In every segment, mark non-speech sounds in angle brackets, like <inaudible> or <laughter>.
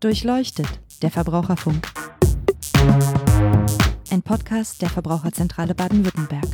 Durchleuchtet, der Verbraucherfunk. Ein Podcast der Verbraucherzentrale Baden-Württemberg.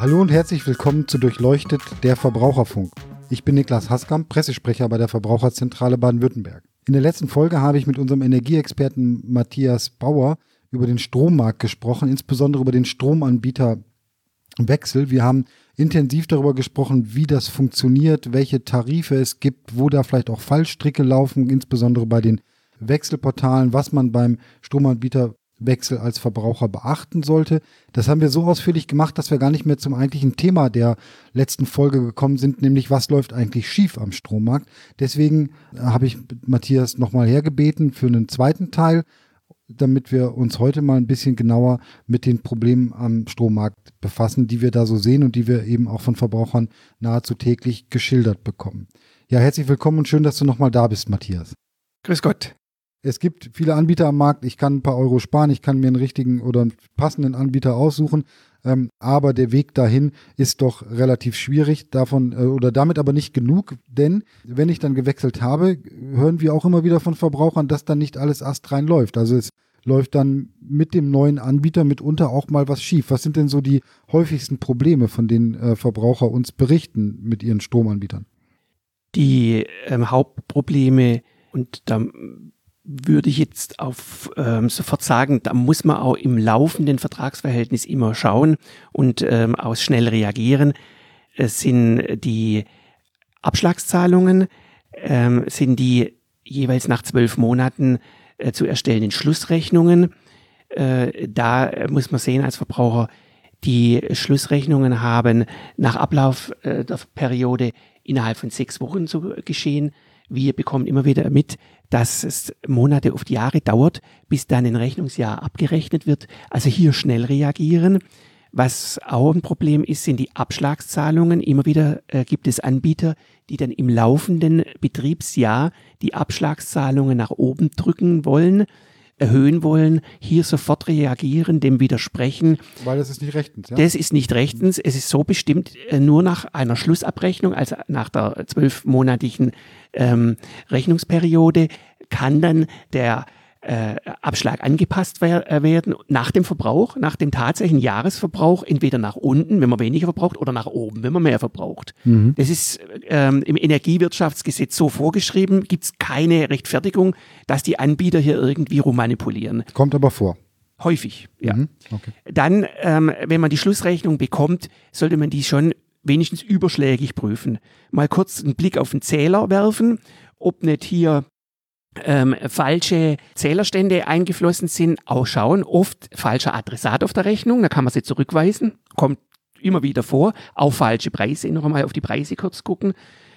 Hallo und herzlich willkommen zu Durchleuchtet, der Verbraucherfunk. Ich bin Niklas Haskamp, Pressesprecher bei der Verbraucherzentrale Baden-Württemberg. In der letzten Folge habe ich mit unserem Energieexperten Matthias Bauer über den Strommarkt gesprochen, insbesondere über den Stromanbieterwechsel. Wir haben intensiv darüber gesprochen, wie das funktioniert, welche Tarife es gibt, wo da vielleicht auch Fallstricke laufen, insbesondere bei den Wechselportalen, was man beim Stromanbieterwechsel als Verbraucher beachten sollte. Das haben wir so ausführlich gemacht, dass wir gar nicht mehr zum eigentlichen Thema der letzten Folge gekommen sind, nämlich was läuft eigentlich schief am Strommarkt. Deswegen habe ich Matthias nochmal hergebeten für einen zweiten Teil damit wir uns heute mal ein bisschen genauer mit den Problemen am Strommarkt befassen, die wir da so sehen und die wir eben auch von Verbrauchern nahezu täglich geschildert bekommen. Ja, herzlich willkommen und schön, dass du nochmal da bist, Matthias. Grüß Gott. Es gibt viele Anbieter am Markt. Ich kann ein paar Euro sparen, ich kann mir einen richtigen oder einen passenden Anbieter aussuchen. Ähm, aber der Weg dahin ist doch relativ schwierig, davon äh, oder damit aber nicht genug, denn wenn ich dann gewechselt habe, hören wir auch immer wieder von Verbrauchern, dass dann nicht alles astrein läuft. Also es läuft dann mit dem neuen Anbieter mitunter auch mal was schief. Was sind denn so die häufigsten Probleme, von denen äh, Verbraucher uns berichten mit ihren Stromanbietern? Die ähm, Hauptprobleme, und da würde ich jetzt auf ähm, sofort sagen, da muss man auch im laufenden Vertragsverhältnis immer schauen und ähm, auch schnell reagieren. Es sind die Abschlagszahlungen, ähm, sind die jeweils nach zwölf Monaten äh, zu erstellenden Schlussrechnungen. Äh, da muss man sehen als Verbraucher, die Schlussrechnungen haben nach Ablauf äh, der Periode innerhalb von sechs Wochen zu geschehen. Wir bekommen immer wieder mit, dass es Monate oft Jahre dauert, bis dann ein Rechnungsjahr abgerechnet wird. Also hier schnell reagieren. Was auch ein Problem ist, sind die Abschlagszahlungen. Immer wieder äh, gibt es Anbieter, die dann im laufenden Betriebsjahr die Abschlagszahlungen nach oben drücken wollen erhöhen wollen, hier sofort reagieren, dem widersprechen. Weil das ist nicht rechtens. Ja? Das ist nicht rechtens. Es ist so bestimmt, äh, nur nach einer Schlussabrechnung, also nach der zwölfmonatigen ähm, Rechnungsperiode, kann dann der äh, Abschlag angepasst äh, werden nach dem Verbrauch, nach dem tatsächlichen Jahresverbrauch, entweder nach unten, wenn man weniger verbraucht, oder nach oben, wenn man mehr verbraucht. Mhm. Das ist ähm, im Energiewirtschaftsgesetz so vorgeschrieben, gibt es keine Rechtfertigung, dass die Anbieter hier irgendwie rummanipulieren. Kommt aber vor. Häufig, ja. Mhm. Okay. Dann, ähm, wenn man die Schlussrechnung bekommt, sollte man die schon wenigstens überschlägig prüfen. Mal kurz einen Blick auf den Zähler werfen, ob nicht hier ähm, falsche Zählerstände eingeflossen sind, auch schauen. Oft falscher Adressat auf der Rechnung, da kann man sie zurückweisen, kommt immer wieder vor. Auch falsche Preise, noch einmal auf die Preise kurz gucken.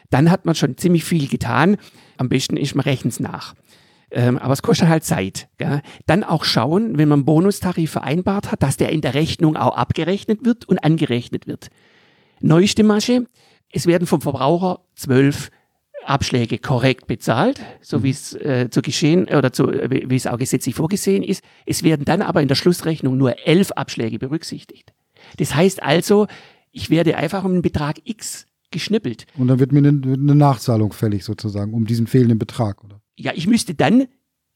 Dann hat man schon ziemlich viel getan. Am besten ist, man rechnet es nach. Ähm, aber es kostet halt Zeit. Gell? Dann auch schauen, wenn man einen Bonustarif vereinbart hat, dass der in der Rechnung auch abgerechnet wird und angerechnet wird. Neueste Masche, es werden vom Verbraucher zwölf Abschläge korrekt bezahlt, so mhm. wie es äh, zu geschehen oder zu, wie es auch gesetzlich vorgesehen ist. Es werden dann aber in der Schlussrechnung nur elf Abschläge berücksichtigt. Das heißt also, ich werde einfach um einen Betrag X geschnippelt. Und dann wird mir eine, eine Nachzahlung fällig sozusagen um diesen fehlenden Betrag, oder? Ja, ich müsste dann äh,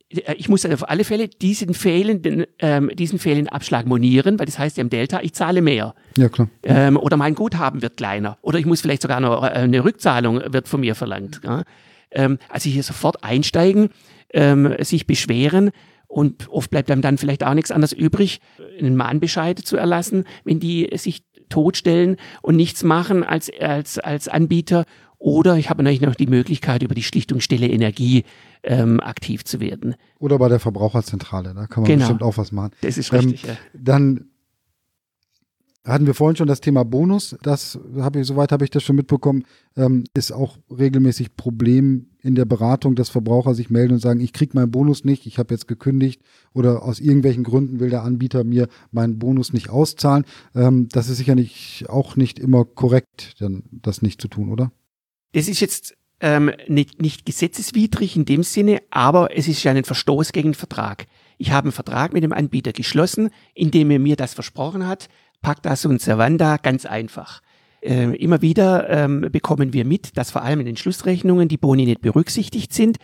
ich muss auf alle Fälle diesen fehlenden, ähm, diesen fehlenden Abschlag monieren, weil das heißt ja im Delta, ich zahle mehr. Ja, klar. Ähm, oder mein Guthaben wird kleiner. Oder ich muss vielleicht sogar noch äh, eine Rückzahlung wird von mir verlangt. Ja? Ähm, also hier sofort einsteigen, ähm, sich beschweren und oft bleibt einem dann vielleicht auch nichts anderes übrig, einen Mahnbescheid zu erlassen, wenn die sich totstellen und nichts machen als, als, als Anbieter oder ich habe natürlich noch die Möglichkeit, über die Schlichtungsstelle Energie ähm, aktiv zu werden. Oder bei der Verbraucherzentrale, da kann man genau. bestimmt auch was machen. Das ist richtig, ähm, ja. Dann hatten wir vorhin schon das Thema Bonus. Das habe ich, soweit habe ich das schon mitbekommen, ähm, ist auch regelmäßig Problem in der Beratung, dass Verbraucher sich melden und sagen, ich kriege meinen Bonus nicht, ich habe jetzt gekündigt oder aus irgendwelchen Gründen will der Anbieter mir meinen Bonus nicht auszahlen. Ähm, das ist sicherlich auch nicht immer korrekt, dann das nicht zu tun, oder? Das ist jetzt ähm, nicht, nicht gesetzeswidrig in dem Sinne, aber es ist ja ein Verstoß gegen den Vertrag. Ich habe einen Vertrag mit dem Anbieter geschlossen, indem er mir das versprochen hat, Pacta und Servanda, ganz einfach. Äh, immer wieder ähm, bekommen wir mit, dass vor allem in den Schlussrechnungen die Boni nicht berücksichtigt sind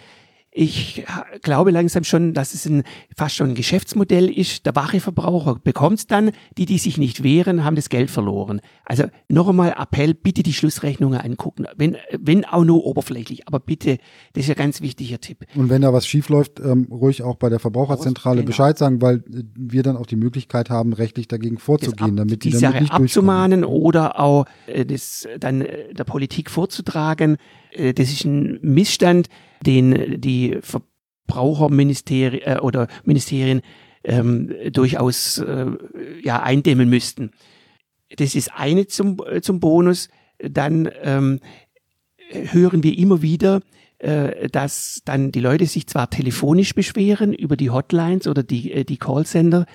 ich glaube langsam schon, dass es ein, fast schon ein Geschäftsmodell ist. Der wache Verbraucher bekommt es dann, die, die sich nicht wehren, haben das Geld verloren. Also noch einmal Appell, bitte die Schlussrechnungen angucken, wenn, wenn auch nur oberflächlich, aber bitte, das ist ein ganz wichtiger Tipp. Und wenn da was schief läuft, ähm, ruhig auch bei der Verbraucherzentrale genau. Bescheid sagen, weil äh, wir dann auch die Möglichkeit haben, rechtlich dagegen vorzugehen, ab, damit die, die Sache abzumahnen oder auch äh, das dann äh, der Politik vorzutragen. Äh, das ist ein Missstand den die Verbraucherministerien äh, oder Ministerien ähm, durchaus äh, ja, eindämmen müssten. Das ist eine zum, äh, zum Bonus. Dann ähm, hören wir immer wieder, äh, dass dann die Leute sich zwar telefonisch beschweren über die Hotlines oder die, äh, die Callcenter.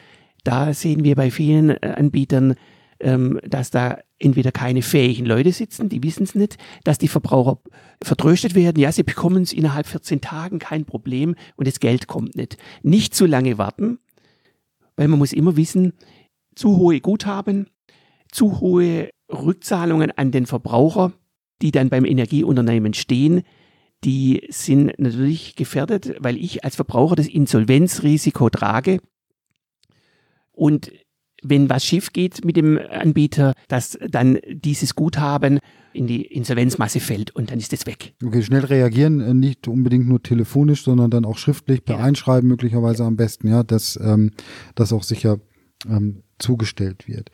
Da sehen wir bei vielen äh, Anbietern, ähm, dass da entweder keine fähigen Leute sitzen, die wissen es nicht, dass die Verbraucher vertröstet werden, ja, sie bekommen es innerhalb 14 Tagen, kein Problem und das Geld kommt nicht. Nicht zu lange warten, weil man muss immer wissen, zu hohe Guthaben, zu hohe Rückzahlungen an den Verbraucher, die dann beim Energieunternehmen stehen, die sind natürlich gefährdet, weil ich als Verbraucher das Insolvenzrisiko trage. Und wenn was schief geht mit dem Anbieter, dass dann dieses Guthaben in die Insolvenzmasse fällt und dann ist es weg. Okay, schnell reagieren, äh, nicht unbedingt nur telefonisch, sondern dann auch schriftlich per ja. Einschreiben möglicherweise ja. am besten, ja, dass ähm, das auch sicher ähm, zugestellt wird.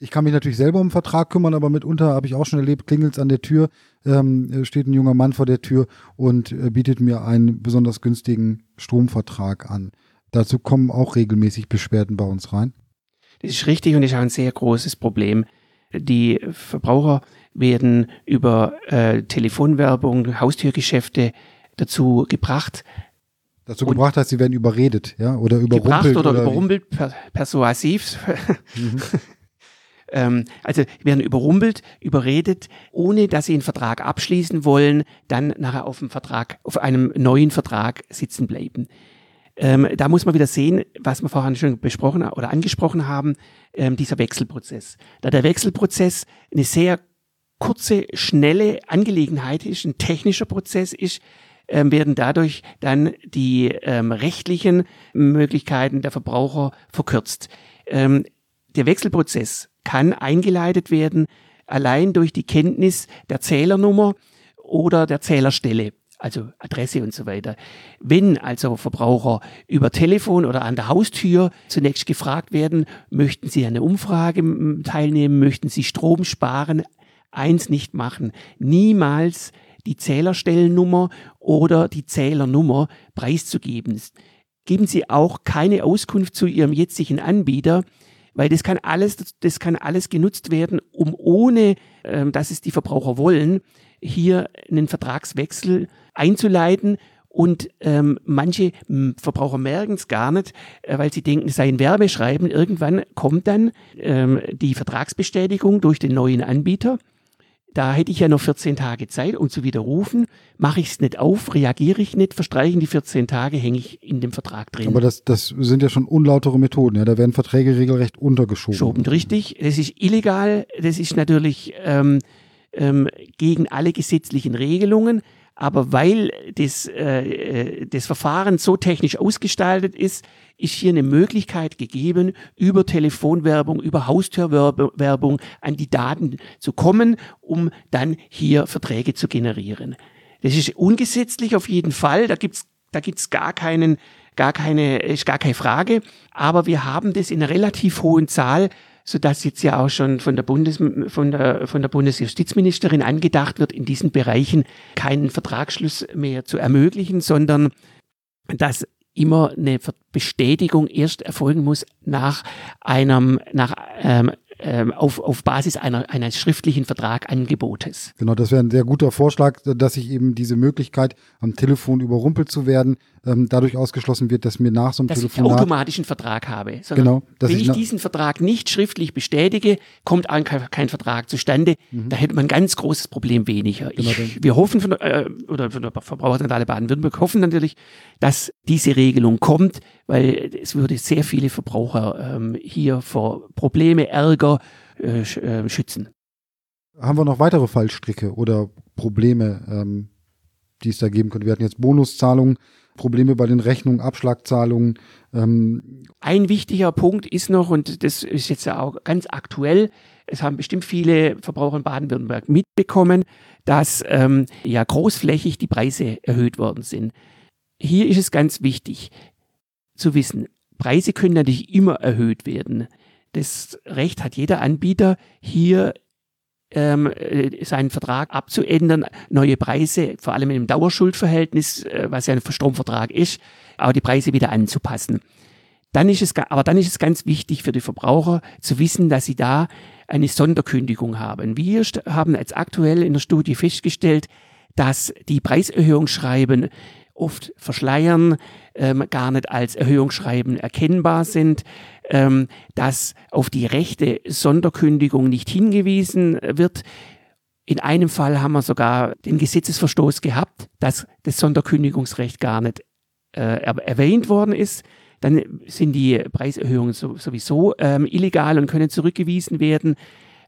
Ich kann mich natürlich selber um den Vertrag kümmern, aber mitunter habe ich auch schon erlebt, klingelt es an der Tür, ähm, steht ein junger Mann vor der Tür und äh, bietet mir einen besonders günstigen Stromvertrag an. Dazu kommen auch regelmäßig Beschwerden bei uns rein. Das ist richtig und ist auch ein sehr großes Problem. Die Verbraucher werden über äh, Telefonwerbung, Haustürgeschäfte dazu gebracht. Dazu gebracht heißt, sie werden überredet, ja, oder überrumpelt. Gebracht oder, oder überrumpelt, per, persuasiv. Mhm. <laughs> ähm, also werden überrumpelt, überredet, ohne dass sie einen Vertrag abschließen wollen, dann nachher auf dem Vertrag, auf einem neuen Vertrag sitzen bleiben. Ähm, da muss man wieder sehen, was wir vorhin schon besprochen oder angesprochen haben, ähm, dieser Wechselprozess. Da der Wechselprozess eine sehr kurze, schnelle Angelegenheit ist, ein technischer Prozess ist, ähm, werden dadurch dann die ähm, rechtlichen Möglichkeiten der Verbraucher verkürzt. Ähm, der Wechselprozess kann eingeleitet werden allein durch die Kenntnis der Zählernummer oder der Zählerstelle also Adresse und so weiter. Wenn also Verbraucher über Telefon oder an der Haustür zunächst gefragt werden, möchten Sie an einer Umfrage teilnehmen, möchten Sie Strom sparen, eins nicht machen, niemals die Zählerstellennummer oder die Zählernummer preiszugeben. Geben Sie auch keine Auskunft zu Ihrem jetzigen Anbieter, weil das kann alles, das kann alles genutzt werden, um ohne, ähm, dass es die Verbraucher wollen, hier einen Vertragswechsel einzuleiten. Und ähm, manche Verbraucher merken es gar nicht, äh, weil sie denken, es sei ein Werbeschreiben. Irgendwann kommt dann ähm, die Vertragsbestätigung durch den neuen Anbieter. Da hätte ich ja noch 14 Tage Zeit, um zu widerrufen. Mache ich es nicht auf, reagiere ich nicht, verstreichen die 14 Tage, hänge ich in dem Vertrag drin. Aber das, das sind ja schon unlautere Methoden. Ja? Da werden Verträge regelrecht untergeschoben. Schoben, richtig. Das ist illegal. Das ist natürlich ähm, ähm, gegen alle gesetzlichen Regelungen. Aber weil das, äh, äh, das Verfahren so technisch ausgestaltet ist, ist hier eine Möglichkeit gegeben, über Telefonwerbung, über Haustürwerbung an die Daten zu kommen, um dann hier Verträge zu generieren. Das ist ungesetzlich auf jeden Fall. Da gibt's da gibt's gar keinen, gar keine, ist gar keine Frage. Aber wir haben das in einer relativ hohen Zahl so dass jetzt ja auch schon von der, Bundes, von der, von der Bundesjustizministerin angedacht wird, in diesen Bereichen keinen Vertragsschluss mehr zu ermöglichen, sondern dass immer eine Bestätigung erst erfolgen muss nach einem, nach ähm, auf, auf Basis einer, eines schriftlichen Vertragangebotes. Genau, das wäre ein sehr guter Vorschlag, dass ich eben diese Möglichkeit, am Telefon überrumpelt zu werden, ähm, dadurch ausgeschlossen wird, dass mir nach so einem dass Telefonat... Dass ich automatischen Vertrag habe. Genau. wenn ich, ich diesen Vertrag nicht schriftlich bestätige, kommt kein, kein Vertrag zustande. Mhm. Da hätte man ein ganz großes Problem weniger. Genau, ich, wir hoffen, von, äh, oder von der Verbraucherzentrale Baden-Württemberg hoffen natürlich, dass diese Regelung kommt, weil es würde sehr viele Verbraucher ähm, hier vor Probleme, Ärger äh, äh, schützen. Haben wir noch weitere Fallstricke oder Probleme, ähm, die es da geben könnte? Wir hatten jetzt Bonuszahlungen, Probleme bei den Rechnungen, Abschlagzahlungen. Ähm. Ein wichtiger Punkt ist noch, und das ist jetzt auch ganz aktuell, es haben bestimmt viele Verbraucher in Baden-Württemberg mitbekommen, dass ähm, ja großflächig die Preise erhöht worden sind. Hier ist es ganz wichtig zu wissen, Preise können natürlich immer erhöht werden. Das Recht hat jeder Anbieter, hier ähm, äh, seinen Vertrag abzuändern, neue Preise, vor allem einem Dauerschuldverhältnis, äh, was ja ein Stromvertrag ist, auch die Preise wieder anzupassen. Dann ist es, aber dann ist es ganz wichtig für die Verbraucher zu wissen, dass sie da eine Sonderkündigung haben. Wir haben jetzt aktuell in der Studie festgestellt, dass die Preiserhöhungsschreiben oft verschleiern, ähm, gar nicht als Erhöhungsschreiben erkennbar sind, ähm, dass auf die rechte Sonderkündigung nicht hingewiesen wird. In einem Fall haben wir sogar den Gesetzesverstoß gehabt, dass das Sonderkündigungsrecht gar nicht äh, erwähnt worden ist. Dann sind die Preiserhöhungen so, sowieso ähm, illegal und können zurückgewiesen werden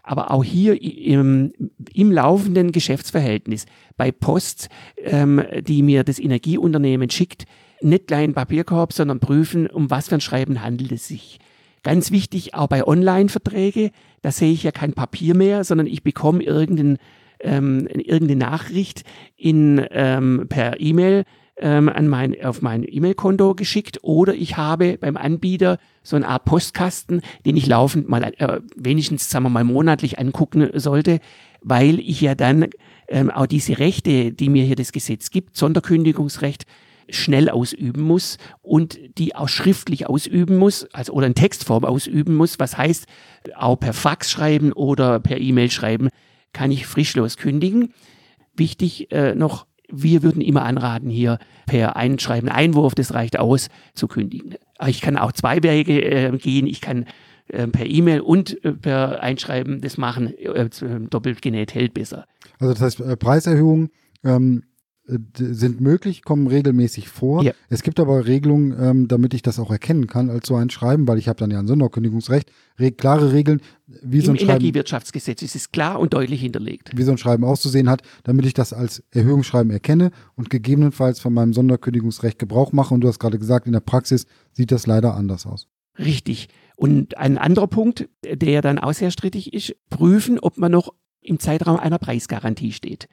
aber auch hier im, im laufenden Geschäftsverhältnis bei Post, ähm, die mir das Energieunternehmen schickt, nicht gleich einen Papierkorb, sondern prüfen, um was für ein Schreiben handelt es sich. Ganz wichtig, auch bei Online-Verträge, da sehe ich ja kein Papier mehr, sondern ich bekomme irgendein, ähm, irgendeine Nachricht in, ähm, per E-Mail ähm, an mein, auf mein E-Mail-Konto geschickt oder ich habe beim Anbieter so eine Art Postkasten, den ich laufend mal äh, wenigstens, sagen wir mal, monatlich angucken sollte, weil ich ja dann ähm, auch diese Rechte, die mir hier das Gesetz gibt, Sonderkündigungsrecht, schnell ausüben muss und die auch schriftlich ausüben muss, also oder in Textform ausüben muss, was heißt, auch per Fax schreiben oder per E-Mail schreiben, kann ich frischlos kündigen. Wichtig äh, noch, wir würden immer anraten, hier per Einschreiben, Einwurf, das reicht aus, zu kündigen. Ich kann auch zwei Wege äh, gehen. Ich kann äh, per E-Mail und äh, per Einschreiben das machen. Äh, doppelt genäht hält besser. Also das heißt, äh, Preiserhöhungen ähm, äh, sind möglich, kommen regelmäßig vor. Ja. Es gibt aber Regelungen, ähm, damit ich das auch erkennen kann als so ein Schreiben, weil ich habe dann ja ein Sonderkündigungsrecht, re klare Regeln, wie Im so ein Schreiben. Energiewirtschaftsgesetz ist es klar und deutlich hinterlegt. Wie so ein Schreiben auszusehen hat, damit ich das als Erhöhungsschreiben erkenne und gegebenenfalls von meinem Sonderkündigungsrecht Gebrauch mache. Und du hast gerade gesagt, in der Praxis sieht das leider anders aus. Richtig. Und ein anderer Punkt, der dann auch sehr strittig ist, prüfen, ob man noch im Zeitraum einer Preisgarantie steht.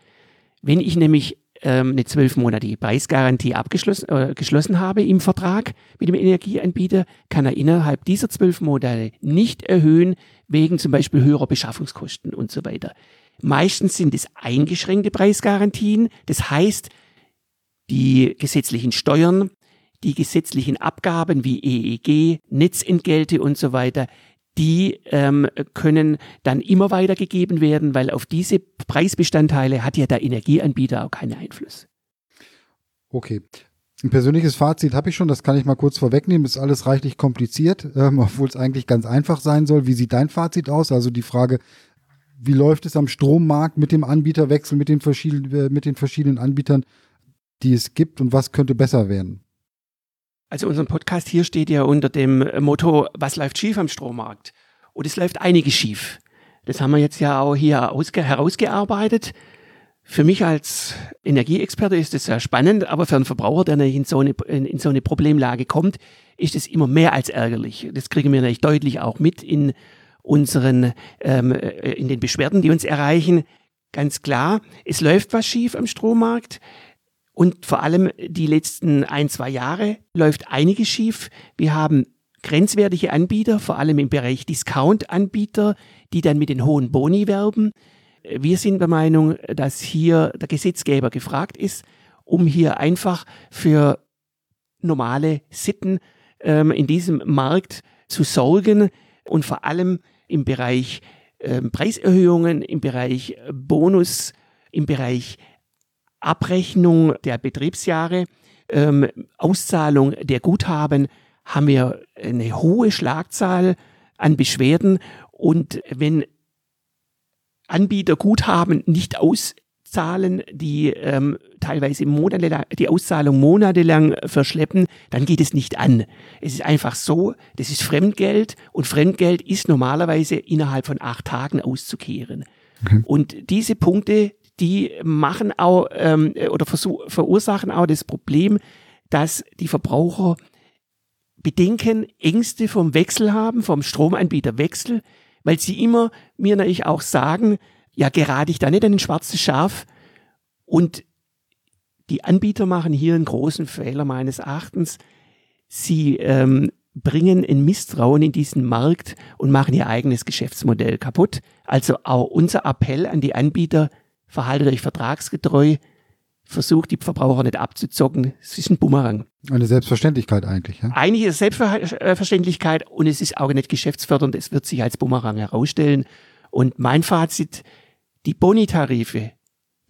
Wenn ich nämlich ähm, eine zwölfmonatige Preisgarantie abgeschlossen äh, geschlossen habe im Vertrag mit dem Energieanbieter, kann er innerhalb dieser zwölf Monate nicht erhöhen, wegen zum Beispiel höherer Beschaffungskosten und so weiter. Meistens sind es eingeschränkte Preisgarantien, das heißt, die gesetzlichen Steuern, die gesetzlichen Abgaben wie EEG, Netzentgelte und so weiter, die ähm, können dann immer weitergegeben werden, weil auf diese Preisbestandteile hat ja der Energieanbieter auch keinen Einfluss. Okay. Ein persönliches Fazit habe ich schon, das kann ich mal kurz vorwegnehmen. Ist alles reichlich kompliziert, ähm, obwohl es eigentlich ganz einfach sein soll. Wie sieht dein Fazit aus? Also die Frage, wie läuft es am Strommarkt mit dem Anbieterwechsel, mit den verschiedenen, äh, mit den verschiedenen Anbietern, die es gibt und was könnte besser werden? Also unser Podcast hier steht ja unter dem Motto, was läuft schief am Strommarkt? Und es läuft einiges schief. Das haben wir jetzt ja auch hier herausgearbeitet. Für mich als Energieexperte ist es sehr spannend, aber für einen Verbraucher, der in so eine, in so eine Problemlage kommt, ist es immer mehr als ärgerlich. Das kriegen wir natürlich deutlich auch mit in unseren, ähm, äh, in den Beschwerden, die uns erreichen. Ganz klar, es läuft was schief am Strommarkt. Und vor allem die letzten ein, zwei Jahre läuft einiges schief. Wir haben grenzwertige Anbieter, vor allem im Bereich Discount-Anbieter, die dann mit den hohen Boni werben. Wir sind der Meinung, dass hier der Gesetzgeber gefragt ist, um hier einfach für normale Sitten ähm, in diesem Markt zu sorgen und vor allem im Bereich ähm, Preiserhöhungen, im Bereich Bonus, im Bereich Abrechnung der Betriebsjahre, ähm, Auszahlung der Guthaben haben wir eine hohe Schlagzahl an Beschwerden und wenn Anbieter Guthaben nicht aus auszahlen, die ähm, teilweise monatelang, die Auszahlung monatelang verschleppen, dann geht es nicht an. Es ist einfach so, das ist Fremdgeld und Fremdgeld ist normalerweise innerhalb von acht Tagen auszukehren. Okay. Und diese Punkte, die machen auch ähm, oder verursachen auch das Problem, dass die Verbraucher Bedenken, Ängste vom Wechsel haben, vom Stromanbieterwechsel, weil sie immer mir natürlich auch sagen, ja, gerate ich da nicht an ein schwarzes Schaf? Und die Anbieter machen hier einen großen Fehler meines Erachtens. Sie ähm, bringen ein Misstrauen in diesen Markt und machen ihr eigenes Geschäftsmodell kaputt. Also auch unser Appell an die Anbieter, verhaltet euch vertragsgetreu, versucht die Verbraucher nicht abzuzocken. Es ist ein Bumerang. Eine Selbstverständlichkeit eigentlich. Ja? Eigentlich ist es Selbstverständlichkeit und es ist auch nicht geschäftsfördernd. Es wird sich als Bumerang herausstellen. Und mein Fazit, die Bonitarife,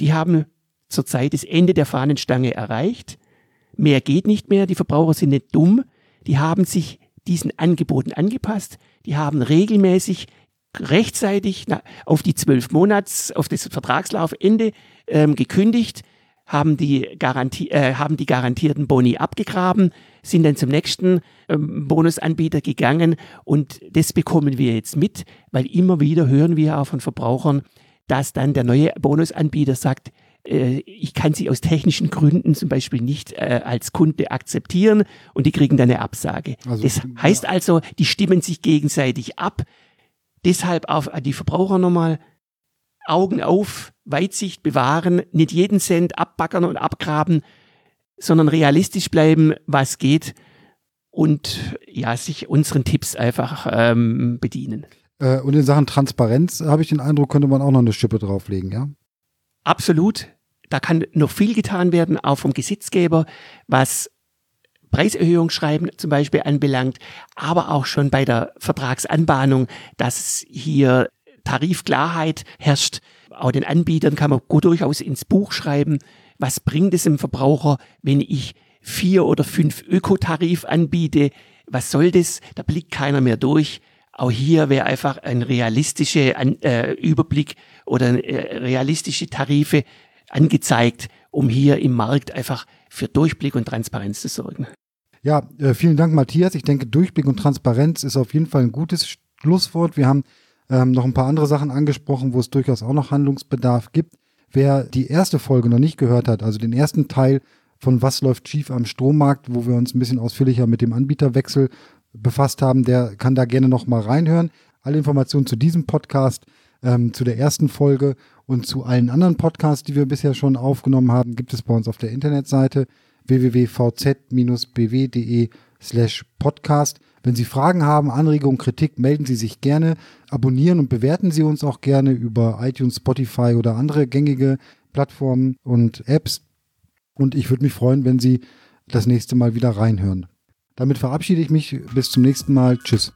die haben zurzeit das Ende der Fahnenstange erreicht. Mehr geht nicht mehr. Die Verbraucher sind nicht dumm. Die haben sich diesen Angeboten angepasst. Die haben regelmäßig rechtzeitig auf die zwölf Monats, auf das Vertragslaufende ähm, gekündigt haben die, Garantie, äh, haben die garantierten Boni abgegraben, sind dann zum nächsten ähm, Bonusanbieter gegangen und das bekommen wir jetzt mit, weil immer wieder hören wir auch von Verbrauchern, dass dann der neue Bonusanbieter sagt, äh, ich kann sie aus technischen Gründen zum Beispiel nicht äh, als Kunde akzeptieren und die kriegen dann eine Absage. Also, das heißt also, die stimmen sich gegenseitig ab. Deshalb auf die Verbraucher nochmal Augen auf, Weitsicht bewahren, nicht jeden Cent abbackern und abgraben, sondern realistisch bleiben, was geht und ja, sich unseren Tipps einfach ähm, bedienen. Äh, und in Sachen Transparenz habe ich den Eindruck, könnte man auch noch eine Schippe drauflegen, ja? Absolut. Da kann noch viel getan werden, auch vom Gesetzgeber, was Preiserhöhungsschreiben zum Beispiel anbelangt, aber auch schon bei der Vertragsanbahnung, dass hier Tarifklarheit herrscht. Auch den Anbietern kann man gut durchaus ins Buch schreiben, was bringt es dem Verbraucher, wenn ich vier oder fünf Ökotarif anbiete? Was soll das? Da blickt keiner mehr durch. Auch hier wäre einfach ein realistischer äh, Überblick oder äh, realistische Tarife angezeigt, um hier im Markt einfach für Durchblick und Transparenz zu sorgen. Ja, äh, vielen Dank, Matthias. Ich denke, Durchblick und Transparenz ist auf jeden Fall ein gutes Schlusswort. Wir haben ähm, noch ein paar andere Sachen angesprochen, wo es durchaus auch noch Handlungsbedarf gibt. Wer die erste Folge noch nicht gehört hat, also den ersten Teil von Was läuft schief am Strommarkt, wo wir uns ein bisschen ausführlicher mit dem Anbieterwechsel befasst haben, der kann da gerne noch mal reinhören. Alle Informationen zu diesem Podcast, ähm, zu der ersten Folge und zu allen anderen Podcasts, die wir bisher schon aufgenommen haben, gibt es bei uns auf der Internetseite www.vz-bw.de slash podcast. Wenn Sie Fragen haben, Anregungen, Kritik, melden Sie sich gerne. Abonnieren und bewerten Sie uns auch gerne über iTunes, Spotify oder andere gängige Plattformen und Apps. Und ich würde mich freuen, wenn Sie das nächste Mal wieder reinhören. Damit verabschiede ich mich. Bis zum nächsten Mal. Tschüss.